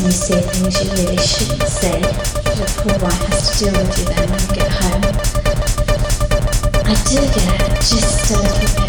Can you say things you really shouldn't say that a poor wife has to deal with you then when you get home, I do get just a little